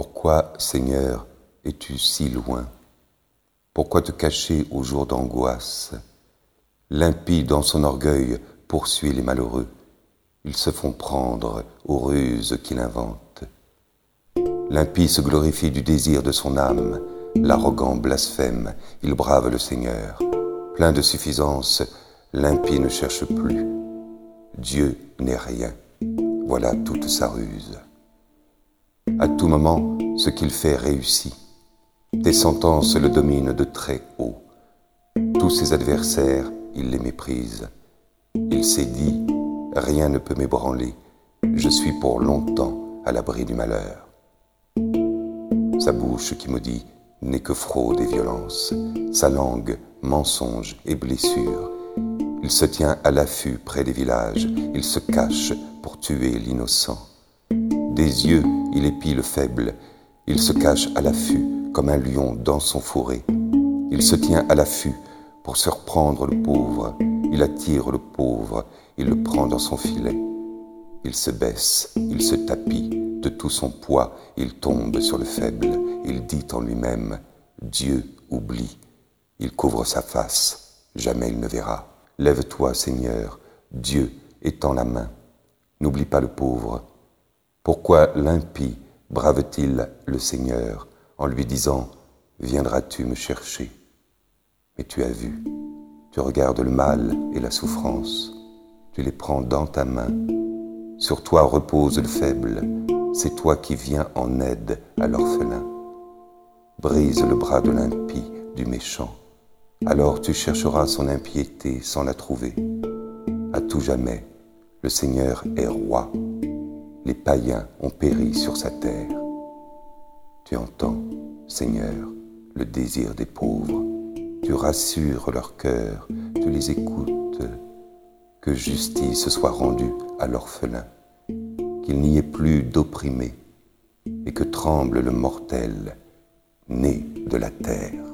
Pourquoi, Seigneur, es-tu si loin? Pourquoi te cacher au jour d'angoisse? L'impie dans son orgueil poursuit les malheureux. Ils se font prendre aux ruses qu'il invente. L'impie se glorifie du désir de son âme. L'arrogant blasphème, il brave le Seigneur. Plein de suffisance, l'impie ne cherche plus. Dieu n'est rien. Voilà toute sa ruse. À tout moment, ce qu'il fait réussit. Tes sentences le dominent de très haut. Tous ses adversaires, il les méprise. Il s'est dit, rien ne peut m'ébranler, je suis pour longtemps à l'abri du malheur. Sa bouche qui me dit n'est que fraude et violence, sa langue mensonge et blessure. Il se tient à l'affût près des villages, il se cache pour tuer l'innocent. Des yeux, il épie le faible, il se cache à l'affût comme un lion dans son fourré. Il se tient à l'affût pour surprendre le pauvre, il attire le pauvre, il le prend dans son filet. Il se baisse, il se tapit, de tout son poids, il tombe sur le faible, il dit en lui-même, Dieu oublie, il couvre sa face, jamais il ne verra. Lève-toi, Seigneur, Dieu étend la main, n'oublie pas le pauvre. Pourquoi l'impie brave-t-il le Seigneur en lui disant, Viendras-tu me chercher? Mais tu as vu, tu regardes le mal et la souffrance, tu les prends dans ta main. Sur toi repose le faible, c'est toi qui viens en aide à l'orphelin. Brise le bras de l'impie, du méchant, alors tu chercheras son impiété sans la trouver. À tout jamais, le Seigneur est roi. Les païens ont péri sur sa terre. Tu entends, Seigneur, le désir des pauvres. Tu rassures leur cœur, tu les écoutes que justice soit rendue à l'orphelin, qu'il n'y ait plus d'opprimés, et que tremble le mortel né de la terre.